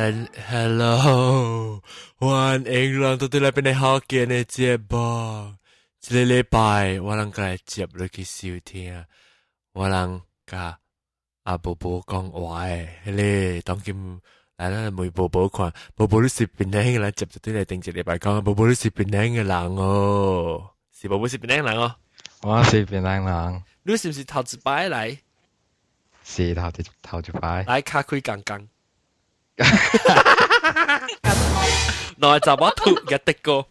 Hello，欢迎来到对嚟边你好见嘅节目。这个礼拜我能嚟接你去收听，我能甲阿宝宝讲话诶，你当今嚟啦，每宝宝看，宝宝都是边靓嘅人，接咗对嚟定一礼拜讲，宝宝都是边靓嘅人哦，是宝宝是边靓人哦。我是边靓人，你是唔是头一摆嚟？是头一头一摆。来卡开刚刚。 内就我吐嘅的歌。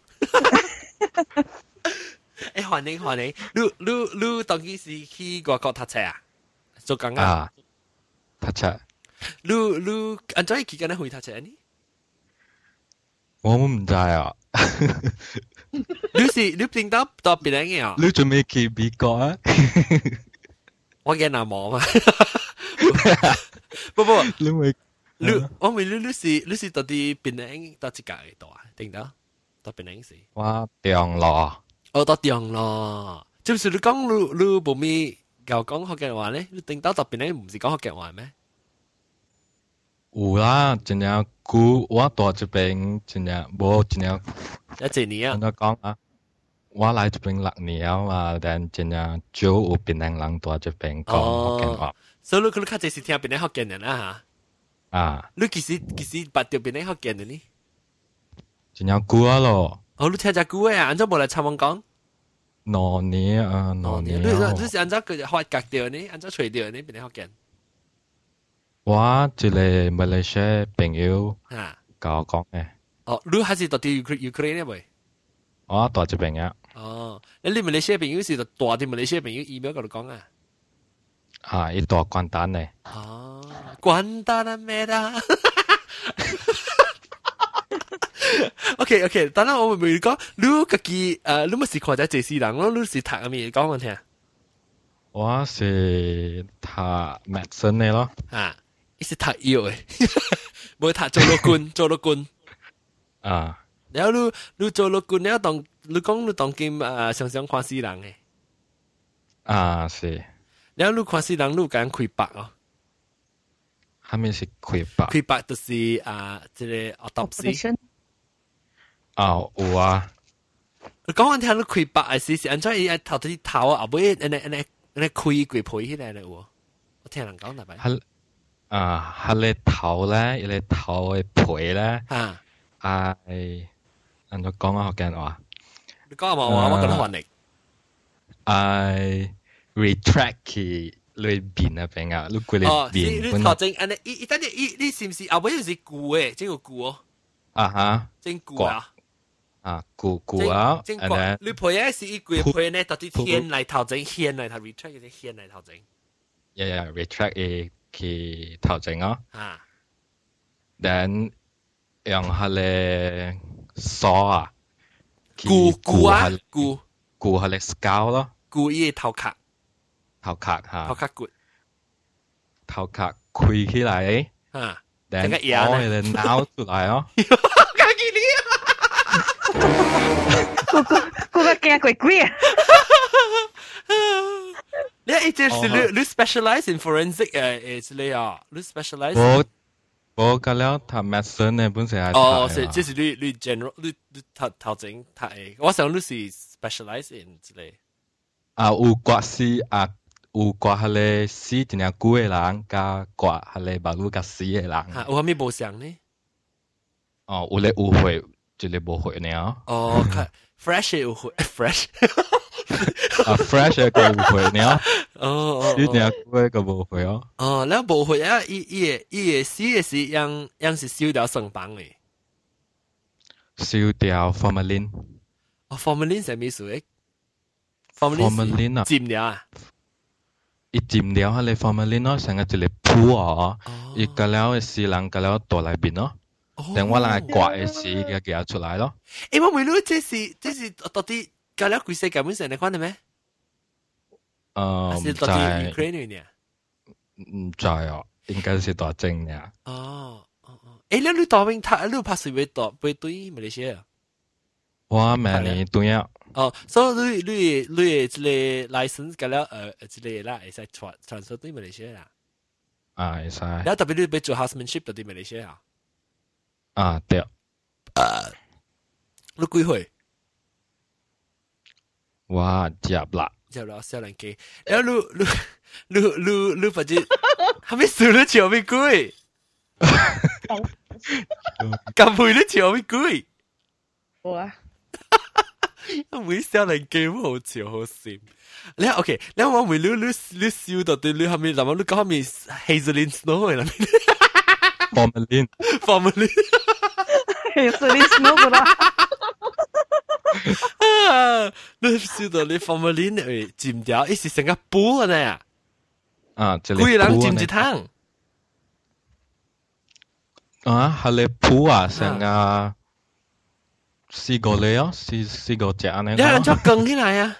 诶，欢迎欢迎，你你你当时是去外国读册啊？做工啊？啊，读册。你你安怎期间咧去读册呢？我唔知啊。你是你听到到边样嘅啊？你准备去美国啊？我嘅南冇嘛。不不，你咪 你我问你你是你是到底边样到一家嘅度啊？听到到边样是？我中咯。我到中咯，即系你讲你你冇咩又讲福建话咧？你听到特别咧唔是讲福建话咩？有啦，真正古我到这边真正冇真正。一几年啊？我讲啊，我嚟这边六年啊，但真正少有边人人到这边讲福建话。所以你你较济是听边啲福建人啦吓。 啊。你其实其实捌到边啲福建人呢？真正久啊咯。哦，你听只久诶啊？安怎无来参问讲？两年啊，两年。你你是安怎佢发觉到呢？安怎找到呢？边啲福建？我一个马来西亚朋友啊，教我讲嘅。哦，你还是到啲 Ukraine 未？我到这边啊。哦，你马来西亚朋友是大啲马来西亚朋友 email 嗰度讲啊？ 啊，一大关单呢。哦，关单啊咩啦？OK OK，等下我咪讲，你自己诶，你咪是看在这世人，我你是读咩讲我听？我是读 medicine 嘅咯。啊，你是读药嘅，冇读做老官，做老官。啊。然后你你做老官，你当你讲你当今诶常常看死人嘅。啊，是。 然后你看死人，你敢开白哦？系咪是开白？开白就是啊，即个 autopsy。啊，有啊。你讲我听你开白系是是，按照伊头啲头啊，后尾安尼安尼安尼开鬼皮起来了喎。我听人讲大概。系啊，系你头咧，你头嘅皮咧。啊。系，按照讲啊，学紧话。你讲嘛话，我觉得还力。系 retract 佢里边啊边啊，你佢里边。你头前安尼，伊伊等阵，伊你是唔是后尾就是固诶？真个固哦。啊哈。真固啊。啊，固固啊，正固。你皮咧是一攰皮咧，到啲牵嚟头前，牵嚟头 retract 嘅牵嚟头前。呀呀，retract 嘅佢头前哦。啊。 then 用下咧梳啊，固固啊，固固下咧 scalp 咯。固伊头壳。 头壳吓。头壳骨。头壳开起来。啊。 then 攞你嘅脑出来哦。嗰个嗰个惊鬼鬼啊！你一直是你你 specialize in forensic 诶诶你啊，你 specialize。我我隔了读 medicine 呢本身系。哦，是即是你你 general 你你头头前读诶，我想你是 specialize in 之类。啊，有刮丝啊， 有掛下咧死定啊久嘅人，甲掛下咧目睭甲死嘅人。啊，有啥物無相呢？哦，有咧有會，一咧無會呢。哦，fresh 有會，fresh。啊，fresh 個無會呢？哦，死定啊久嘅個無會哦。哦，那無會啊，伊伊伊死嘅是樣樣是燒掉腎棒嘅。燒掉 formalin。哦，formalin 係咩水？formalin 啊，浸了啊。一浸了，佢哋 formalin 咯，成日就嚟铺啊！一个了嘅死人，个了倒嚟边咯。等我嚟刮嘅事嘅嘅出来咯。诶，我未รู้这是这是到底隔了几世根本上你看到咩？诶，是到底 Ukraine 呢？唔知啊，应该是大正嘅。哦哦哦，诶，你你当兵他你拍摄会到会对马来西亚？我明年对啊。 哦，所以你你你这类 license 搞了呃这类啦，会使 trans 马来西亚啦。啊，会。然后 W 你俾做 housemanship 到马来西亚。啊，对。呃，你几岁？哇，接啦，接啦，小人机。然后你你你你你反正还没收了钱，没贵。咁赔了钱，没贵。我。每笑人 game 好笑好笑。你 OK，你我每你你你笑到對你後面，然後你講後面 Hazelin Snow 啦，Formalin，Formalin，Hazelin Snow 啦。你笑到你 Formalin 誒浸掉，一時成個煲呢。啊，貴人浸一湯。啊，哈利普啊，成啊。四个你哦，四四个只呢？你人做更起来啊？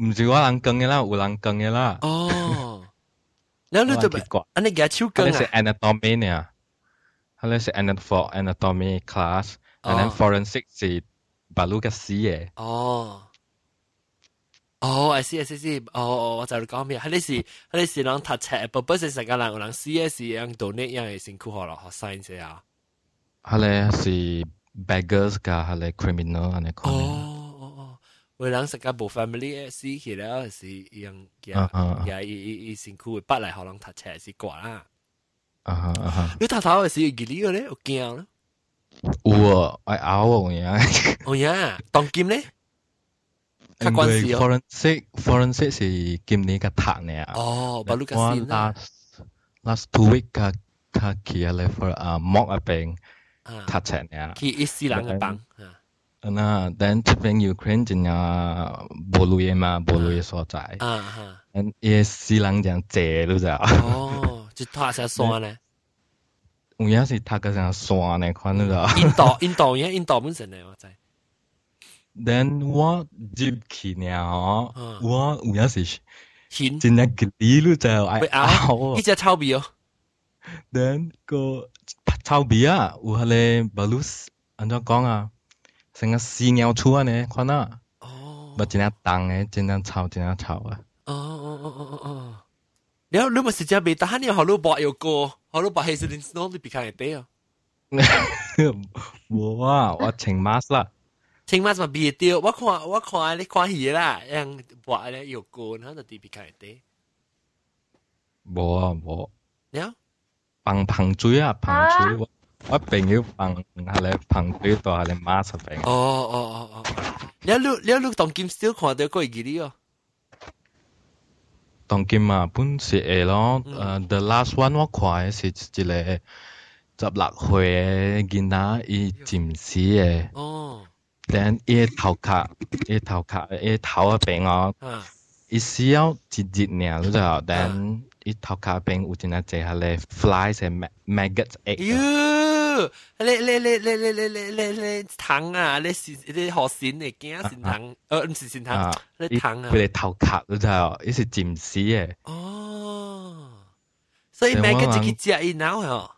唔是我人更嘅啦，有人更嘅啦。哦，然后你做咩？安尼嘅手更啊？系 anatomy 呢？系是 anat for anatomy class，and then forensic 是 baru 嘅 C 嘅。哦。哦，I see I see see，哦哦，我就讲咩？系你是系你是人读册，不不是成个人有人 C S 样 donate 样嘅辛苦学咯，学 science 啊。系咧是 beggars 噶，系咧 criminal 安尼讲。哦。为人食个无 family 死去了是样嘅，也伊伊辛苦捌来互人读册是挂啦。啊哈啊哈！你头头系是吉利嘅咧，有惊咧？有啊，爱咬我呀！哦呀，当金咧？较关事哦。forensic forensic 是今年嘅读呢。哦，巴鲁嘅先啦。last two week 嘅嘅去啊咧 for 啊 mock 啊病 塔城呀，去伊斯兰嘅邦。那但这边 Ukraine 真啊，无路嘢嘛，无路嘢所在。啊啊，嗯，伊斯兰讲借路咋？哦，就塔城山咧。有影是塔个像山咧，款路咋？印度印度嘢，印度本身咧，我知。但我入去呢吼，我有影是。หินจินนักกลีรู้จักไอ้อ้าวอีจะเท่าเบียวเดินก็ 操逼啊！有迄个 balloons 安怎讲啊？成个死鸟厝安尼看啊！哦，不真正重诶，真正臭，真正臭啊！哦哦哦哦哦哦！แล้วรู้มาสิจะมีตาเนี่ยฮอลลูบอยโกฮอลลูบอยเฮซิลินสโนนี่ปีกันเตะว้าวว่าเชิงมาสละเชิงมาสมาบีเตียวว่าควาว่าควาเลยควาหีละยังบอยเลยโยโกนะแต่ตีปีกันเตะบ่บ่แล้ว 碰碰嘴啊碰嘴，我我朋友碰系咧碰嘴度系咧 mask 病。哦哦哦哦。你你你你当今 still 看到嗰个嘢哦。当今啊，本是会咯，诶，the last one 我看嘅是一个十六岁嘅囡仔，伊浸死嘅。哦。但伊头壳，伊头壳，伊头啊病哦，伊死了一日尔，你知道？但 伊头壳病有真系济下咧 flies 系 maggots egg。哟，你你你你你你你你你糖啊！你是你学线嚟惊线糖，呃唔是线糖，你糖啊！佢哋头壳你知道？伊是浸死嘅。哦，所以 maggot 就去食伊脑哦。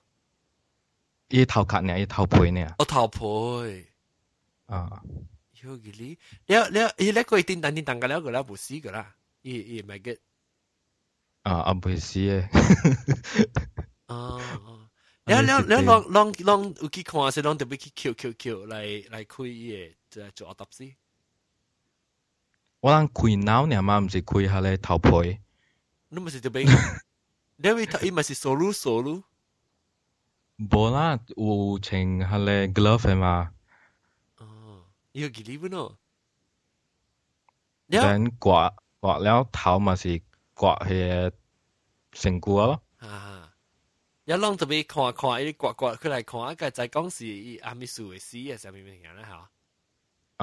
伊头壳呢？伊头皮呢？哦，头皮。啊，有嘅你，你你你咧佢叮当叮当嘅了个啦，冇死嘅啦，伊伊 อ่าอำเภอเสียอ๋อแล้วแล้วแล้วลองลองลองอุกิคอนสิลองเดี๋ยวไปคิวคิวคิวไล่ไล่คุยเย่จะจะออตับสิว่าลังคุยน้าวเนี่ยมันไม่ใช่คุยฮะเลยทาวพอยนั่นไม่ใช่จะไปเดี๋ยวไปอีมันใช่โซลูโซลูบอล่าอูเชงฮะเลย glove มาอ๋อยูกิลิบุโนแล้วกว่ากว่าแล้วเท้ามันใช่ 割迄个成果咯。啊，一浪特别看看，伊割割起来看，啊，个在讲是伊阿米苏的死啊，啥物物件咧吓？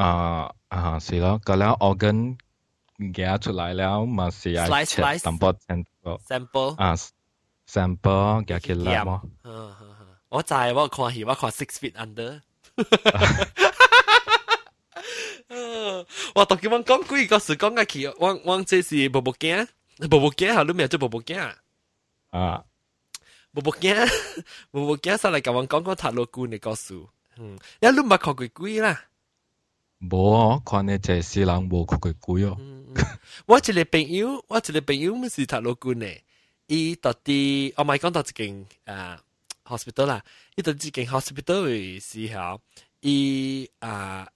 啊啊，是咯，个了 organ 夹出来了，嘛是爱切淡薄 sample sample 啊 sample 夹起来嘛。我知我看戏，我看 six feet under。我同佢講講鬼個事講嘅，我我這是冇冇驚。ボボキャル咩？做ボボキャ啊！ボボキャボボキャ上来甲阮讲讲塔罗姑的故事。嗯，你你捌看过鬼啦？无哦，看你这世人无看过鬼哦。我一个朋友，我一个朋友毋是塔罗姑呢，伊到底我咪讲到一间啊 hospital 啦，伊到一间 hospital 是吼，伊啊。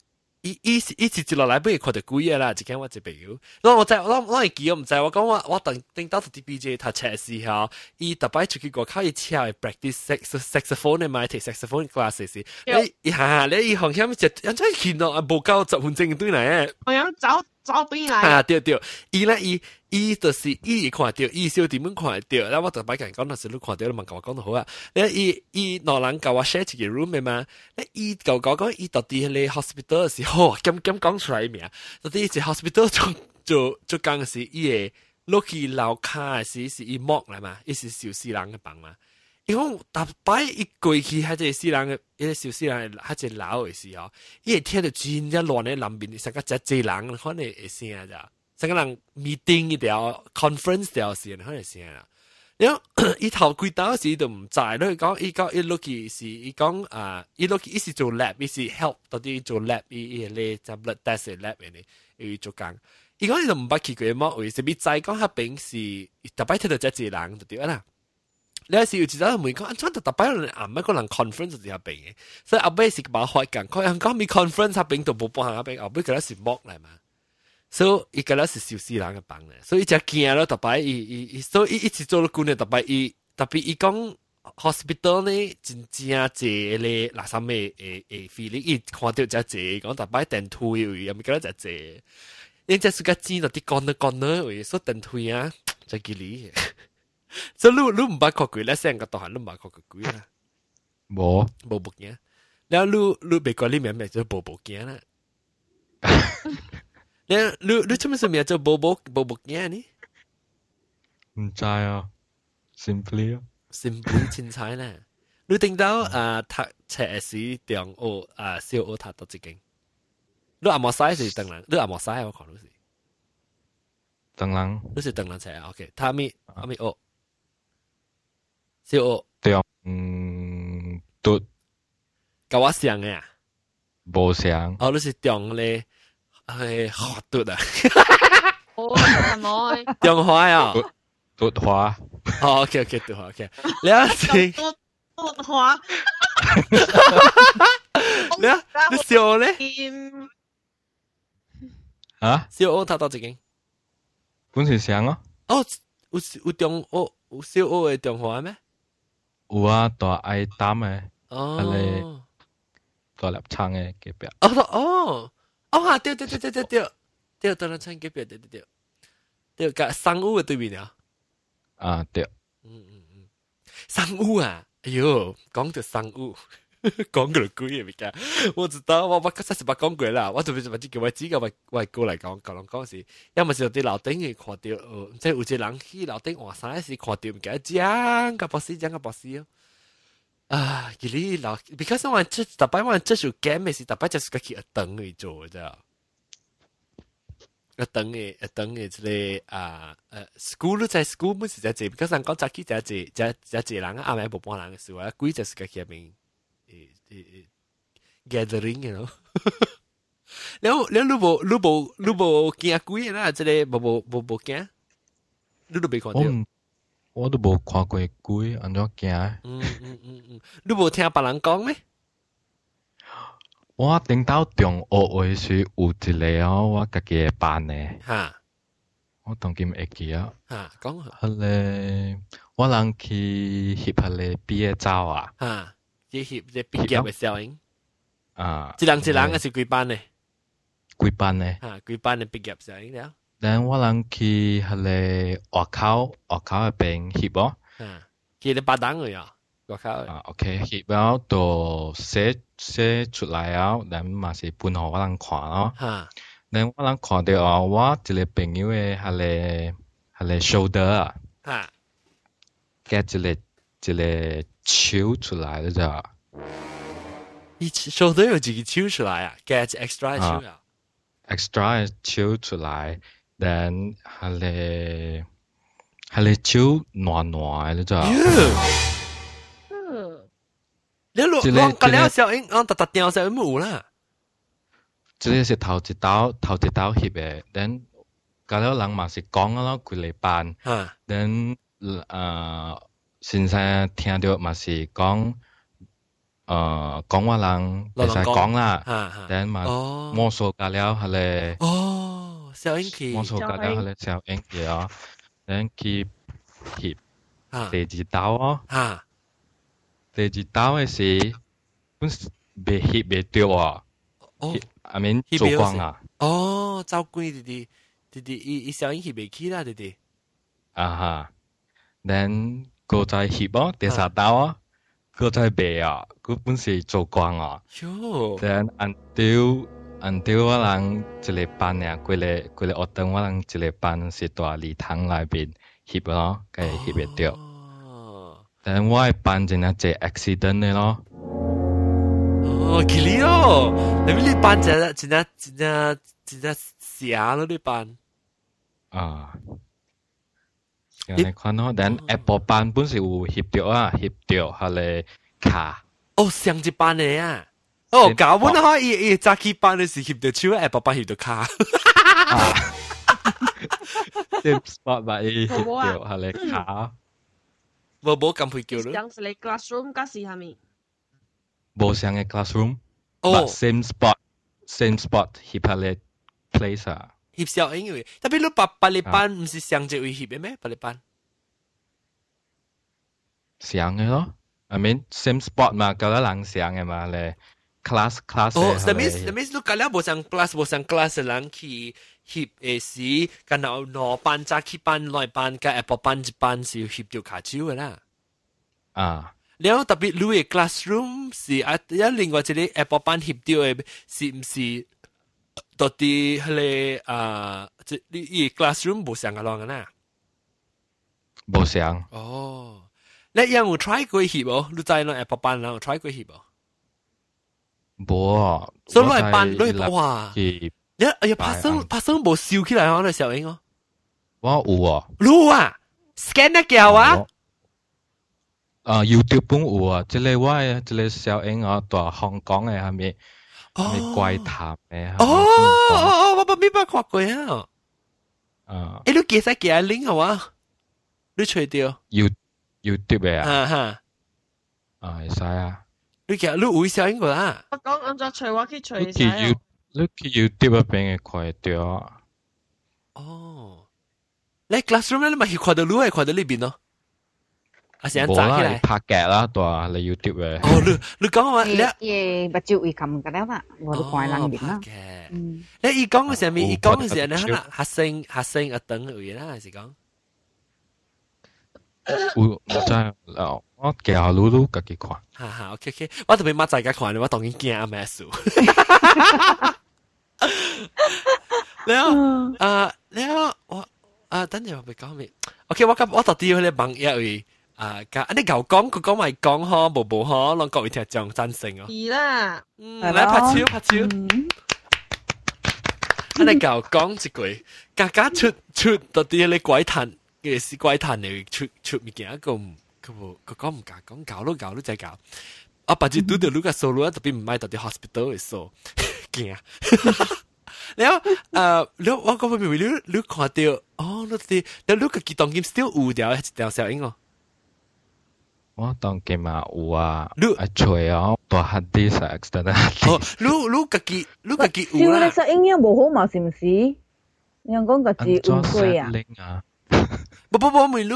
一一次一次接落来不如扩到贵啦就给我这边有那我在我那我也我不在我讲我我等等到 dbg 他测试一下一打败出去国考一次后 break this sex saxophone，in my tex saxophone glasses 你一你一行全部就让他一起啊不够十分钟对东西我要走。走对来啊，对对，伊咧伊伊著是伊会看着伊小弟们看着，那我特别讲讲那时你看着了嘛，甲我讲得好啊。那伊伊老人甲我 share 一个 room 诶嘛，那伊甲我讲讲伊到底咧 hospital 时候，咁咁讲出来名，到底是 hospital 就就就讲是伊诶，落去楼骹诶，是是伊摸来嘛，伊是小四郎诶房嘛。伊讲特摆一过去，喺只四人嘅，一个小四人喺只楼嘅时候，伊系听到真正乱嘅南边，成个只只人可能会声咋。成个人 meeting 一条 conference 条时，可能先啦。然后伊头几道时都唔知，咧讲伊讲伊 look 是伊讲啊，伊 look 伊是做 lab，伊是 help 到啲做 lab，伊伊咧就 blood test lab 嘅咧，伊做工。伊讲伊就唔捌去过乜位，是咪知讲佢平时特别睇到只只人就对啦。 你有时有时就问讲，安怎特特别人暗捌个人 conference 就系平嘅，所以后尾是把开讲，佢讲咪 conference 下平都冇帮下平，后尾佢咧是剥嚟嘛。所以伊个咧是小四人嘅帮咧，所以只惊咯，特别伊伊伊，所以伊一直做咗官咧，特别伊特别伊讲 hospital 呢，真正济咧，嗱啥咩诶诶 feeling，伊看到只济，讲特别电推位，又咪觉得只济，因只是个钱就啲讲得讲得位，所以电推啊，就吉利。 所以你你唔捌看过咧，成个大汉你唔捌看过啊？冇冇目镜，然后你你别讲你明明就冇目镜啦。你你你做咩事名做宝宝宝宝镜呢？唔知啊，simply 啊，simply 凊彩咧。你听到啊，读册时中学啊，小学读到一间。你阿莫西是邓人，你阿莫西我看到是。邓人，你是邓人册啊？OK，他咪阿咪学， 小学对，嗯，读，跟我像嘅啊？无像。哦，你是中咧。系学读啊！我系咪？中华啊！读华。哦，OK OK，读华 OK。你啊，你读读华。你啊，你笑咧？啊？笑我睇到一间。本是像啊。哦，有有中学有小学嘅中华咩？ 有啊，大爱担嘅。哦。大立仓嘅隔壁。哦哦。哦，对对对对对对，对，当然唱隔壁，对对对，对，个商务嘅对面啊。啊，对。嗯嗯嗯，商务啊，哎呦，讲到商务， 讲过鬼嘅物件，我知道，我我实实把讲过啦，我特别系把啲叫我指个外外国嚟讲，讲讲时，要么就啲楼顶嘅看到，呃，即系有只人去楼顶换衫时看到唔记得讲个博士，讲个博士哦。啊，佢哋老，because 我即特别我即首 game 是特别就是个去一等去做啫，一等嘅一等嘅即个啊诶 school 在 school 唔是在做，because 人讲早起在做，在在做人啊，阿妹冇帮人嘅事啊，鬼就是个去面 诶诶 gathering，然后，然后然后你无你无你无惊鬼啊，这个无无无无惊，你都没看到。我都无看过鬼，安怎惊？嗯嗯嗯嗯，你无听别人讲咩？我顶到中学诶时有一个哦，我家己诶班诶。哈，我当今会记啊。哈，好。我人去学校里毕业照啊。哈。即翕即毕业嘅摄影。啊！一人一人还是几班呢？几班呢？吓，几班嘅毕业摄影了。但我人去迄个外口外口嗰边翕哦。嗯，去你巴档嘅呀，外口。啊，OK，翕了就写写出来啊，但嘛是分互我人看咯。吓，但我人看到啊，我一个朋友嘅迄个迄个 shoulder 啊，吓，夹一个 一个手出来了咋？你 shoulder 有几个手出来啊？夹 extra 手啊？extra 手出来。then 系你系你超暖暖嘅咋？你落落个了小影，我特特掉小影冇啦。即系是头一刀头一刀翕嘅，then 隔了人嘛是讲咯，佢嚟办，then 诶 先生听到嘛是讲，诶讲话人会使讲啦，等嘛魔术隔了系咧，哦，小英奇，魔术隔了系咧小英奇啊，等佢翕第二刀哦，第二刀嘅是本未翕未掉啊，I mean 做光啊，哦，照鬼弟弟弟弟，伊伊小英翕未起啦弟弟，啊哈，then 个在翕哦，第三刀啊，个在背啊，佢本是做光啊。Then until until 我人一个班呀，过嚟过嚟学堂我人一个班是大礼堂内边翕咯，佢翕唔掉。Then 我系班真系只 accident 嘅咯。哦，奇哩哦，你咪你班真系真系真系真系写咯，你班。啊。 你看咯，但 Apple 班本是有翕着啊，翕着系咧卡。哦，上一班嘅啊。哦，搞本可以，伊早起班嘅时翕着手，Apple 班翕着卡。Same spot 吧，伊翕着系咧卡。冇冇咁会叫咯。上是你 classroom 嗰时系咪？冇上嘅 classroom，哦，same spot，same spot 翕系咧 place 啊。 翕小英嘅，特别你八八哩班唔是上只位翕嘅咩？八哩班上嘅咯，I mean same spot 嘛，够得人上嘅嘛咧，class class 哦，that means that means 你隔了无上 class 无上 class 嘅人去翕嘅时，然后两班早起班、内班加 Apple 班一班是翕到卡手嘅啦。啊。然后特别你嘅 classroom 是啊，有另外一个 Apple 班翕到嘅，是唔是？ 到底迄个啊，即你伊 classroom 无上个浪啊？无上。哦，你有冇 try 过翕无？你知喏 Apple 班有 try 过翕无？无。所以来班来哇！你哎呀，拍生拍生无笑起来哦，那小英哦。我有啊。有啊，scan 得叫啊。啊，YouTube 本有啊，即个我诶，即个小英啊，在香港诶系 咪？咩怪谈嘅？哦哦，我冇明白看过啊。啊，诶，你记晒几啊 link 好啊？你除掉 You YouTube 嘅啊？哈，啊，会使啊。你其实你会上个啦。我讲按照除我去除晒。你去 You 你去 YouTube 边嘅看掉。哦，你 classroom 你咪去看到你系看到呢边咯。 啊，成日炸起来拍剧啦，对啊，你 YouTube 嘅。哦，你你讲话你嘢目睭会冚㗎啦，我都看人面啦。嗯，你伊讲嘅时候咪伊讲嘅时候，你可能学生学生一等位啦，还是讲？我我真系我记下路路自己看。哈哈，OK OK，我特别乜在家看，我当然惊阿咩数。然后啊，然后我啊，等阵我咪讲咩？OK，我今我到底去咧网页位。 啊，噶，你旧讲佢讲咪讲呵，无无呵，让各位听众赞成哦。系啦，嗯，来拍手拍手。啊，你旧讲一句，家家出出到啲你鬼谈嘅是鬼谈嚟出出物件，个唔佢无佢讲唔搞，讲搞都搞都再搞。啊，把住拄到你个数路，特别唔系到啲 hospital 嘅数，惊。然后诶，你我讲明明你你看到，哦，你啲你你个机动剑 still 有条一条小影哦。 我当嘅嘛有啊，啊吹啊，大黑啲实 extend 哦，你你自己你自己有啦。笑你实应该冇好嘛，是唔是？你讲个字误会啊？不不不，咪你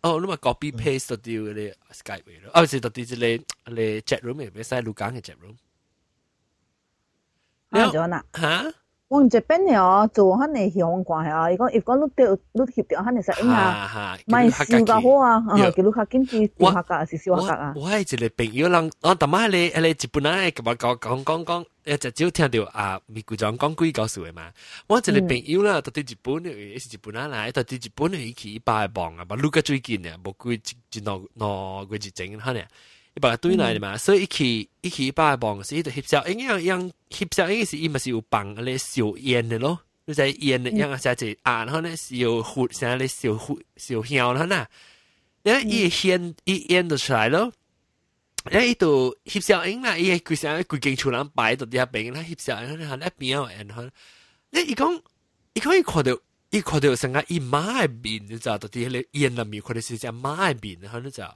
哦，你咪 copy paste 到啲嗰啲 Skype 咯，啊，是到啲即系你 chat room 咪使录紧嘅 chat room。你咗啦？吓？ 我唔这边哦，做肯定向挂啊！如果如果你掉你翕掉肯定实应啊，咪笑㗎好啊！啊，叫你较紧啲笑下格是笑下格啊！我系一个朋友人，我特晚你你日本人咁讲讲讲讲，诶就只听到啊，咪古长讲鬼故事嘅嘛。我一个朋友啦，到啲日本嘅，是日本人嚟，到啲日本嘅去一百磅啊，把录个最近啊，冇几一两两个月整下呢。 一百对来的嘛，所以一起一起一百磅是一个翕小影样样翕小影是伊嘛是有放咧烧烟的咯，你在烟的样下就啊，然后呢是有火，现在咧烧火烧香啦呐，然后伊烟伊烟就出来咯，然后伊就翕小影啦，伊规成规间厝人摆到底下边啦，翕小影然后咧边啊，然后你伊讲伊讲伊看到伊看到成个伊妈嘅面，你知道到底迄个烟入面看到是只妈嘅面，然后你知道。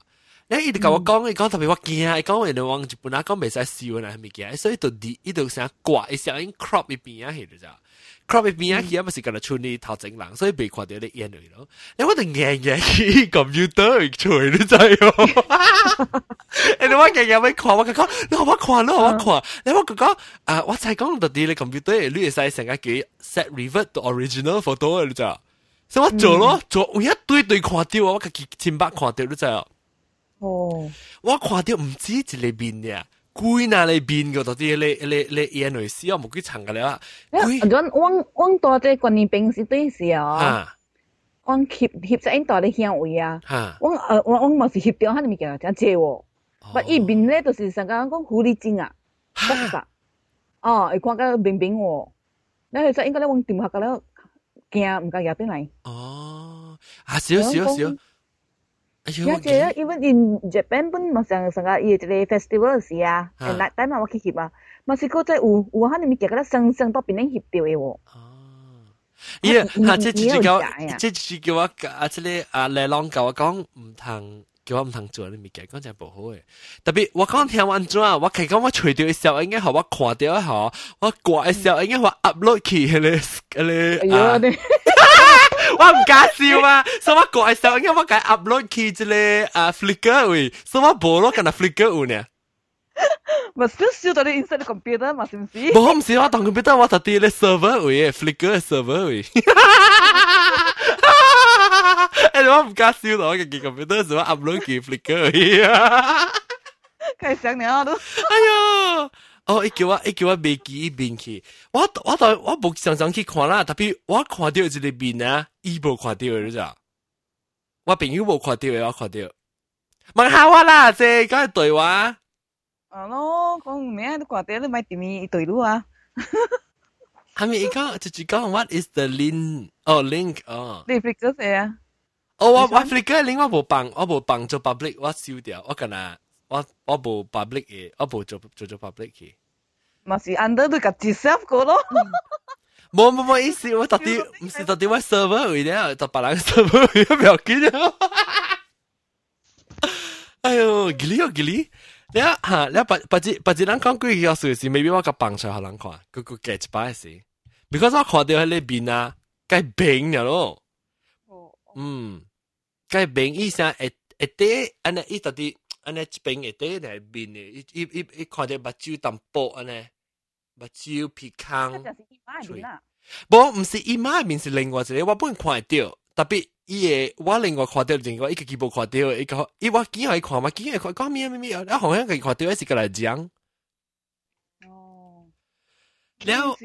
你伊直甲我讲，伊讲特别我惊，伊讲人哋往日本啊讲袂使笑嗱物件，所以就啲伊就成挂，伊成因 crop 伊边啊去就。crop 伊边啊去啊，咪是干那出你头整人，所以被看到你演嚟咯。你我哋硬硬去 computer 吹你知哦。你我硬硬要看，我讲你我看，你我看，你我讲啊，我才讲到啲你 computer，你会使成个叫 set revert to original photo 你知。所以我做咯，做有一堆堆看到，我家己千百看到你知。哦， 我看到唔止一个面嘅。贵那里边个到啲你你你演类似我冇几层嘅啦。贵，我我我多只关于平时对时啊，我翕翕只影大啲香味啊，我诶我我冇是翕掉，佢哋咪叫真借喎。不依边咧就是成个讲狐狸精啊，得㗎。哦，会看到冰冰喎，你其实应该咧往电话嗰度惊唔够入边嚟。哦，啊少少少。 Ya je, even in Japan pun masa sangat ia jadi festival si ya. And night time awak kikip ah. Masih kau cai u, u han ni kira seng seng pa pineng hip teu ewo. 咦，吓！即系叫我，即系叫我啊！即系啊，嚟浪教我讲唔通，叫我唔通做你物件，讲真系唔好嘅。特别我讲听完咗啊，我其实我除掉嘅时候，应该系我看掉一下，我挂嘅时候应该我 upload 去嗰啲嗰啲啊。 我唔敢笑啊！所以我过嘅时候，因为我解 upload 去一个啊 Flickr 位，所以我冇咯，跟住 Flickr 有呢。咪少少到你 inside computer 嘛，是唔是？冇唔是我当 computer，我特啲咧 server 位，Flickr server 位。诶，我唔敢笑到我嘅 computer，所以我 upload 去 Flickr 位啊。计想你啊都。哎呀！ 哦，伊叫我，伊叫我未记伊面去，我我当我冇常常去看啦，特别我看到一个面啊，伊无看到嘅咋，我朋友无看到嘅，我看到，问下我啦，即系讲对话。啊咯，讲咩都看到，你咪点咪对路啊？系咪？伊讲就是讲 what is the link？哦，link 哦。你 flick 咗啊？哦，我我 flick 嘅 link 我冇放，我冇放做 public，我烧掉，我近啊。 我我部 public 嘅，我部做做做 public 嘅。咪是 under 都夹接 self 个咯。冇冇冇意思，我到底唔是到底我 server 位咧，就别人 server 位唔要紧啊。哎呦，吉利哦吉利，你啊吓，你把把只把只人讲几个事是，maybe 我个帮出下人看，佢佢 get 把事，because 我看到喺呢边啊，该病咗咯。嗯，该病医生诶诶啲，安尼伊到底。 安尼一边会底来面诶，伊伊伊伊看着目睭淡薄安尼，目睭鼻腔。无，毋是伊妈诶面是另外一个，我本看会着，特别伊诶，我另外看着另外伊个记无看着，伊个伊我见互伊看嘛，见伊看讲咩咩咩，啊好像伊看着，还是个来讲。哦。了。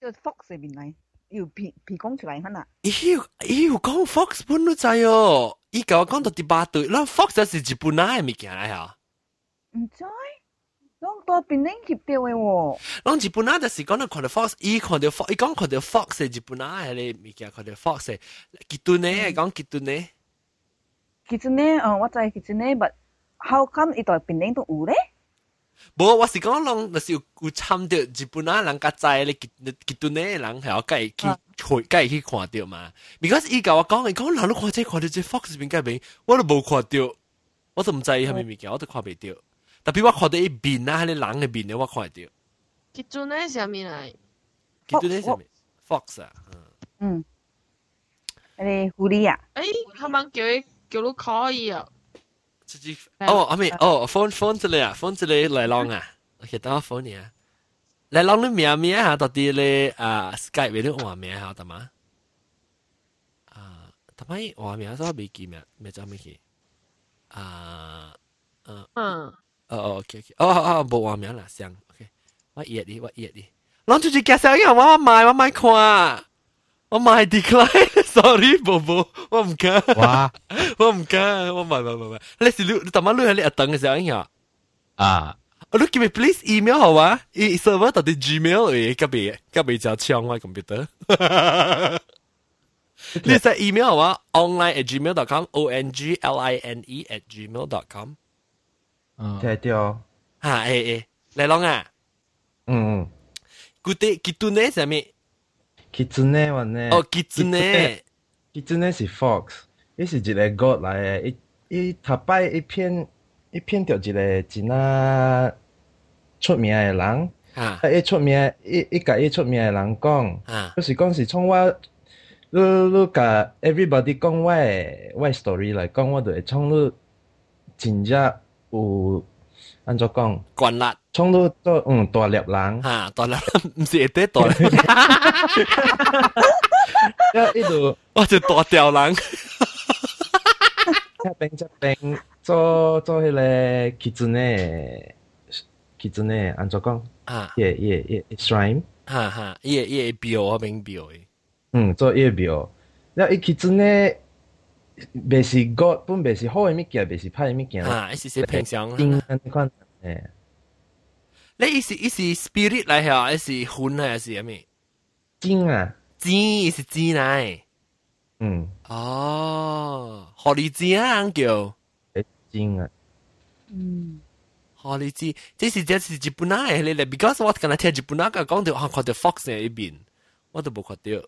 就 fox 诶面来，又鼻鼻讲出来看啦。伊有伊有讲 fox 本都知哦。伊甲我讲到第八对，那 Fox 是日本哪嘅物件嚟吓？唔知，拢多边领翕到嘅喎。拢日本哪就是讲到看到 Fox，伊看到 Fox，伊讲看到 Fox 系日本哪嘅咧物件，看到 Fox 系极端咧，讲极端咧。极端咧，哦，我知极端咧，but how come 伊代边领都有咧？ 无我是讲拢若是有有参着日本啊人家在咧，你吉顿呢人系我介去去介去看着嘛。別過是伊甲我讲，伊讲人都看这看着这 Fox 边个边，我都无看着，我都毋知伊系咪物件，我都看袂着。特别我看着伊面啊，迄个人诶面咧，我看着。吉顿呢啥物来？吉顿呢啥物？Fox 啊，嗯。嗯。诶，狐狸啊！诶、欸，他叫伊叫你可以啊。自己哦，阿咪哦，phone phone 这里啊，phone 这里来浪啊，我写到 phone 你啊，来浪你名名啊，到底咧啊，Skype 俾你换名啊，得嘛？啊，得咪换名，所以未记名，未做未记啊，嗯嗯，哦哦，OK OK，哦哦，冇换名啦，想 OK，我热啲，我热啲，浪出去介绍一下，我买我买看。我买 decline，sorry，宝宝，我唔敢。哇，我唔敢，我唔系唔系唔系，你是你你特晚你喺你一等嘅时候应啊？啊，我都叫你 please email 好啊，e server 到底 gmail 诶，隔壁隔壁就枪我 computer。你使 email 好啊，online at gmail dot com，o n g l i n e at gmail dot com。嗯，对对哦。吓诶诶，嚟讲啊。嗯嗯。佢哋佢对呢 上面。Kitsune 話呢？哦，Kitsune，Kitsune 是 fox，伊是一个 god 嚟嘅，伊伊頭擺一片伊骗着一个真啊出名诶人，啊，伊出名，伊伊甲伊出名诶人讲，啊，就是讲是从我，你你甲 everybody 讲我诶我 story 来讲，我就会从你真正有安怎讲？惯力，从你做嗯大粒人，哈，大粒人唔是一啲大粒，一路我就大吊人。一边一边做做迄个 kitsune kitsune 安怎讲啊？伊伊伊 shrine 哈哈，伊伊庙我明庙诶。嗯，做伊庙，了伊 kitsune 袂是 god，本袂是好诶物件，袂是歹诶物件。啊，伊是是平常。丁安款诶。你伊是伊是 spirit 来吓，伊是魂还是啥物？精啊，精是精来。嗯。哦，荷里子啊，叫精啊。嗯。荷里子，这是这是日本嘅咧咧，because 我今日听日本嘅讲到，我看到 Fox 喺一边，我都冇看到。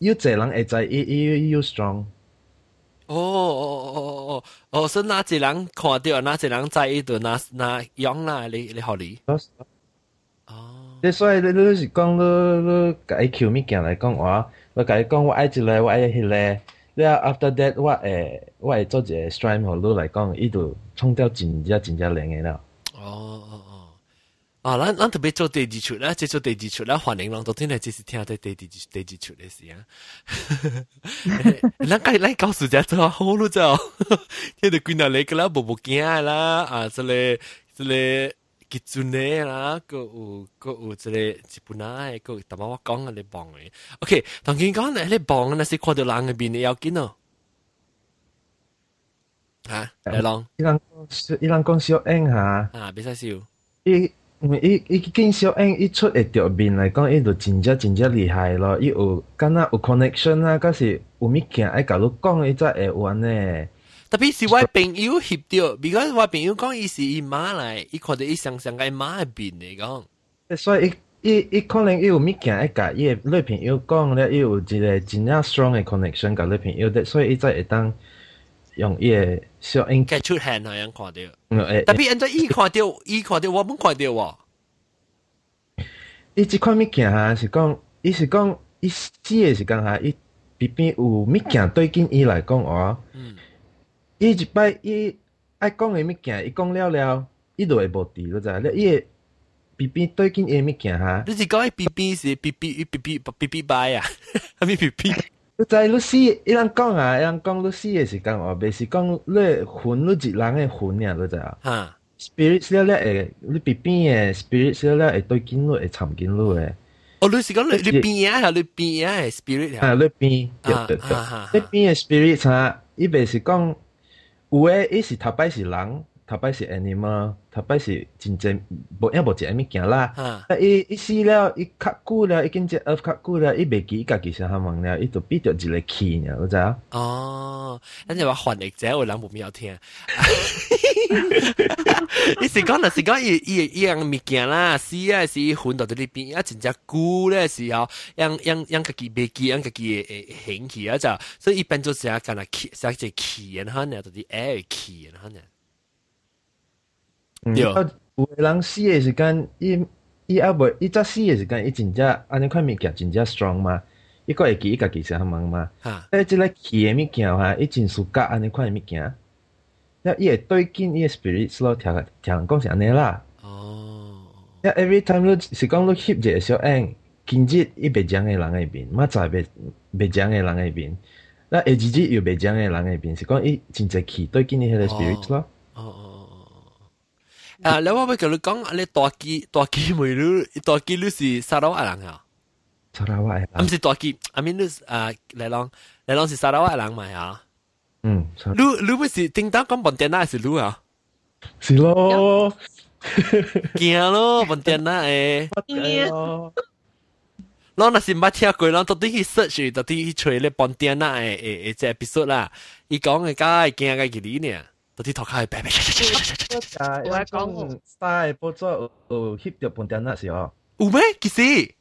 要济人会知，伊伊有 strong。哦哦哦哦哦哦，所以哪一人看到，哪一人在伊度，哪哪样啦？你你好哩。哦。你所以你你是讲你你甲伊求物件来讲话，我甲伊讲我爱一个，我爱迄个。了 after that 我會我會做一個 stream 互你来讲，伊就創掉真正真正靚嘅了。哦哦哦，啊，咱咱特别做第二出啦，即做第二出啦，欢迎人昨天来，即是听在第二第二出的时啊。咱该咱告诉一下，做好路走，听到归纳来个啦，步无惊啦啊，这里这里吉住呢啦，个有个有这里吉不耐，个有大妈我讲啊，你帮诶。OK，同佮你讲咧，你帮那是看到人的面，你要紧哦。啊，来龙，伊人伊人讲小英哈，啊，别使笑，伊。笑。伊伊伊見小英伊出會條面来讲，伊就真正真正厉害咯。伊有敢若有 connection 啊，佮是有物件爱甲你讲，伊才会玩呢。特别是我朋友翕着，because 我朋友讲伊是伊妈来，伊看着伊上上個媽邊嚟讲。所以伊伊伊可能伊有物件爱甲伊诶女朋友讲咧，伊有一个真正 strong 嘅 connection 甲女朋友的，所以伊才會當用伊诶小音该出现那样看着，嗯，诶，特别安怎伊看着伊看着我们看着我，伊即款物件哈是讲伊是讲伊即个是讲哈伊偏偏有物件对紧伊来讲哦，伊一摆伊爱讲诶物件伊讲了了伊就会无伫咧知影伊诶偏偏对紧伊物件哈，你是讲伊偏偏是偏偏伊偏偏偏偏摆啊，啊，偏偏。你知你死，伊人讲啊，伊人讲你死诶时间哦，袂是讲你魂你一人诶魂呀，你知啊？哈。spirit 了了会，你边边诶 spirit 了了会对紧你，会掺紧你诶。哦，你是讲你你边啊？你邊啊？spirit 啊？你邊對對對，你邊嘅 spirit 哈，伊袂是讲。有诶，伊是头摆是人，頭擺是 animal，是真正無一無一個物件啦。啊，伊伊死了，伊較久了，已经只 earth 較久了，伊袂记伊家己啥物問了，伊就變咗一个气呢，你知啊？哦，咱就話翻譯者有人冇咩聽。伊是讲，就是讲伊伊伊樣物件啦，死啊是混到伫里边，啊真正久咧時候，樣樣樣家己袂記，樣家己诶，兴起啊就，所以一般就是啊，干那氣，是只氣然後呢，就啲 air 氣然後呢。對，有人死嘅時間，伊伊啊袂，伊早死嘅時間，伊真正安尼款物件真正 strong 嘛，伊個會記伊家己啥物嘛。哈，誒，即个起嘅物件哈，伊真屬格安尼款物件。那伊会对紧伊個 spirit 咯，聽聽人讲是安尼啦。哦。那 every time 你是讲你翕一个小影，今日伊袂講嘅人诶面，明仔袂袂講嘅人诶面，那下日日又袂講嘅人诶面，是讲伊真濟氣對緊伊迄个 spirit 咯。哦哦哦。啊，你我要甲你讲，你大机大机妹你大机你是沙拉瓦人啊？沙拉瓦人。唔是大机，I mean 你啊，嚟讲嚟讲是沙拉瓦人嘛啊？嗯，你你不是叮当讲本电脑是你啊？ 是咯，惊咯，笨电啦诶，惊。เราน่ะสิมาเที่ยวกุยเราตัวที่ search ตัวที่ช่วยเลยปอนเตียน่ะเอเอเอจะ episode 啦，伊讲嘅家惊嘅几年呢，ตัวที่ถอด 开白白。我讲 style 播咗有 hit 到半点那时候。有咩？其实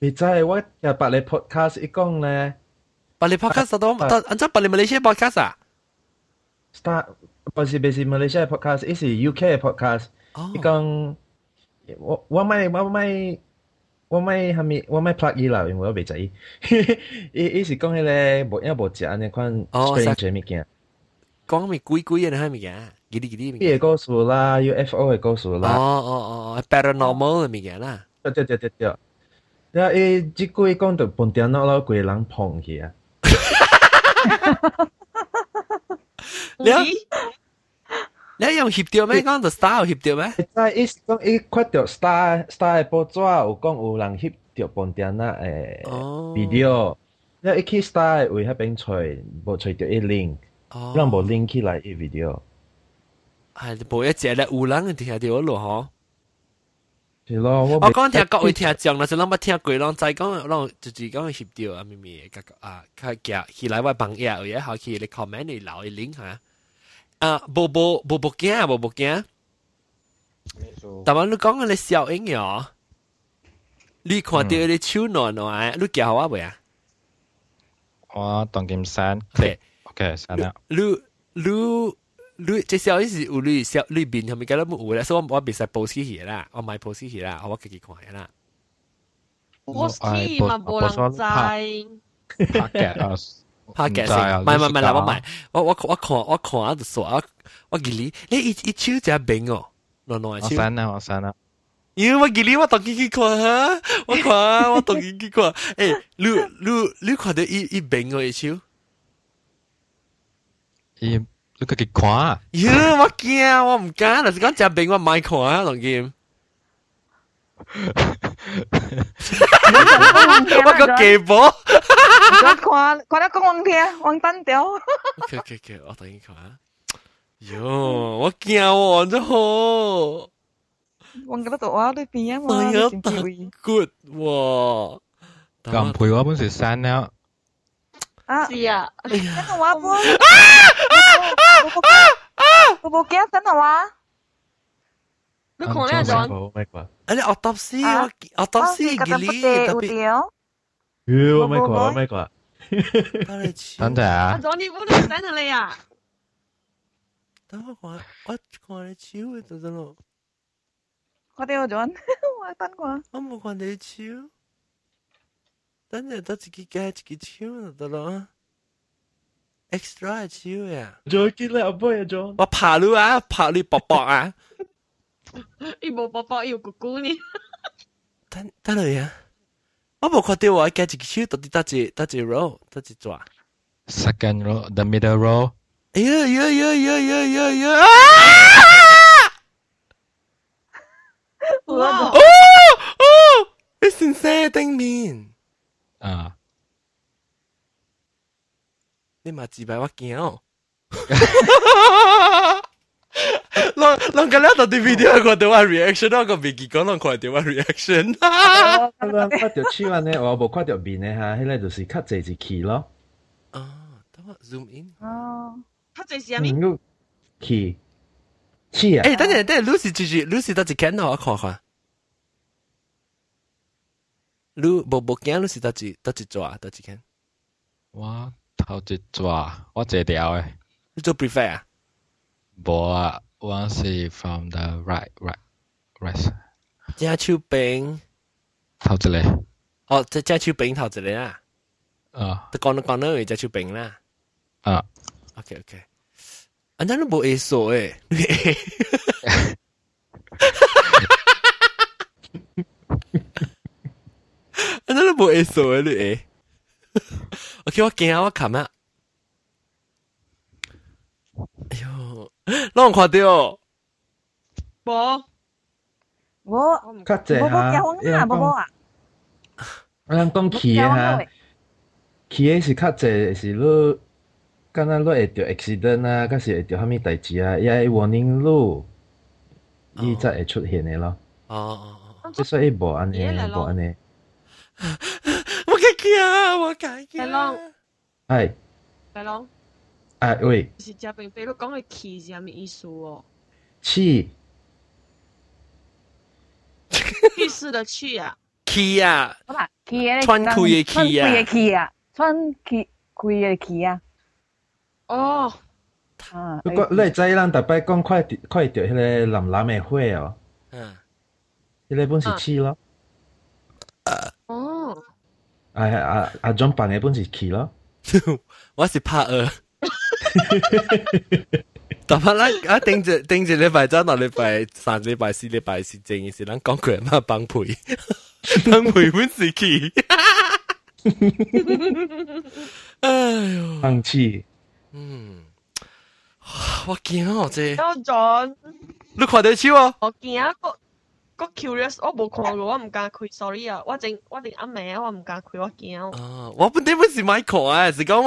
未知我日白你 podcast 一讲咧，白你 podcast 都但按照白你马来西亚 podcast 啊？start 不是不是马来西亚 podcast，伊是 UK 嘅 podcast。伊讲我我咪我咪。我咪系咪我咪 plug 伊啦，因为我未知。伊伊是讲迄个无影无食安尼款 strange 物件。 讲咪鬼鬼嘅系物件，几啲几啲物件。故事啦，UFO 嘅故事啦。哦哦哦，paranormal 嘅物件啦。对对对对对。然后伊即句讲到半点脑佬规人碰去啊。你你用协调咩？讲到 star 有协调咩？在伊是讲伊看到 star star 嘅报纸有讲有人翕到半点啦诶 video，因为伊去 star 位迄边找，无找到伊 link， 让无 link 起来伊 video。系无一只咧，有人听到咯嗬。是咯，我我讲听各位听众，但是咱捌听过，咱再讲，咱就是讲翕到啊，咪咪个啊，佢夹起来我朋友也好，去你 comment 你留伊 link 吓。啊，无无无无惊，无无惊。但系你讲嘅你笑应嘅，你看到你手暖暖，你叫我未啊？我当剑山，OK OK，山啦。你你你即笑意是有你笑你面系咪嘅都冇有咧？所以我我别使 post 起啦，我买 post 起啦，我自己看啦。我知嘛，冇人知。拍嘅啊！拍嘅先，唔系唔系唔系啦，我唔系，我我我看我看啊就说我我记你，你一一手只病哦，暖暖手。我删啦，我删啦。咦，我记你，我当机机看哈，我看我当机机看，诶，你你你看到一一病哦一手。 伊你个佢看啊？咦，我惊，我唔敢，但是讲只病我唔爱看啊，当剑。我个技宝。我看看得讲往听，往单调。OK OK OK，我等你看啊。哟，我惊喎，真好。往嗰度我都变啊嘛，哎呀，good 喎。咁陪我本是删了。 啊，是啊。真系话噃。我冇惊真系话。你看呢种？诶，你 autopsy，我 autopsy 嘅呢特别。哟，我咪过，我咪过。等阵啊！我你唔能等下你啊！等我看，我看你手嘅就得咯。我哋我做，我等过。我冇看你 手，等阵得自己加自己手就得咯。extra 手呀！做见你阿妹啊，John。我爬路啊，爬你薄薄啊。伊无宝宝，伊有姑姑呢。等等嚟啊！我冇看到我加一个手，到底得一得一 row，得一抓。 Second row, the middle row. 哎呀呀呀呀呀呀呀！哇！哦哦，it's insane 顶面。 啊！你妈自百我惊哦！哈哈哈哈哈哈！个那的 video，我得话 reaction，那个比几个弄快点话 reaction。哈哈哈哈哈！快点呢，我无快点变呢哈，现在就是看这只 key 咯。哦，我 zoom in。哦看这只阿。key，key。哎，等等，Lucy 继续，Lucy，到时看哦，我看看。你无无惊你是得只得只抓得几间？我头一抓，我这条诶。你做 prefer 啊？无啊，我是 from the right right right。加秋饼，头子嘞？哦，这加秋饼头子嘞啊？啊，都讲都讲到加秋饼啦。啊，OK OK，俺家都不会说诶。我给我惊啊我卡嘛哎呦那我卡掉宝宝我想刚起来啊起来是卡在是你刚刚那也掉 accident 啊但是会着哈密代志啊也会我凝露才会出现的咯哦哦哦就说一不安宁一不安宁我改去啊，我改去。大龙，哎，大龙，哎喂，不是嘉宾，白鹿讲的气是啥物意思哦？气，气势的气啊，气啊，气啊，穿裤的气啊，穿裤的气啊，穿气裤的气啊，哦。不过，你知咱逐摆讲快着快着迄个蓝蓝的花哦，嗯，迄个本是气咯。哦。啊啊啊！種辦嘅本是氣咯。我是拍二。但係咧，啊頂住頂住禮拜周到禮拜三、禮拜四、禮拜四正嘅時，咱講佢乜幫配，幫配本是氣。哎呦，放棄。嗯，我驚哦，這。我準。你看得起我？我驚個个 curious，我冇看过，我唔敢开，sorry 啊，我正我正阿妹，我唔敢开，我惊。啊，我本底本是买看啊，是讲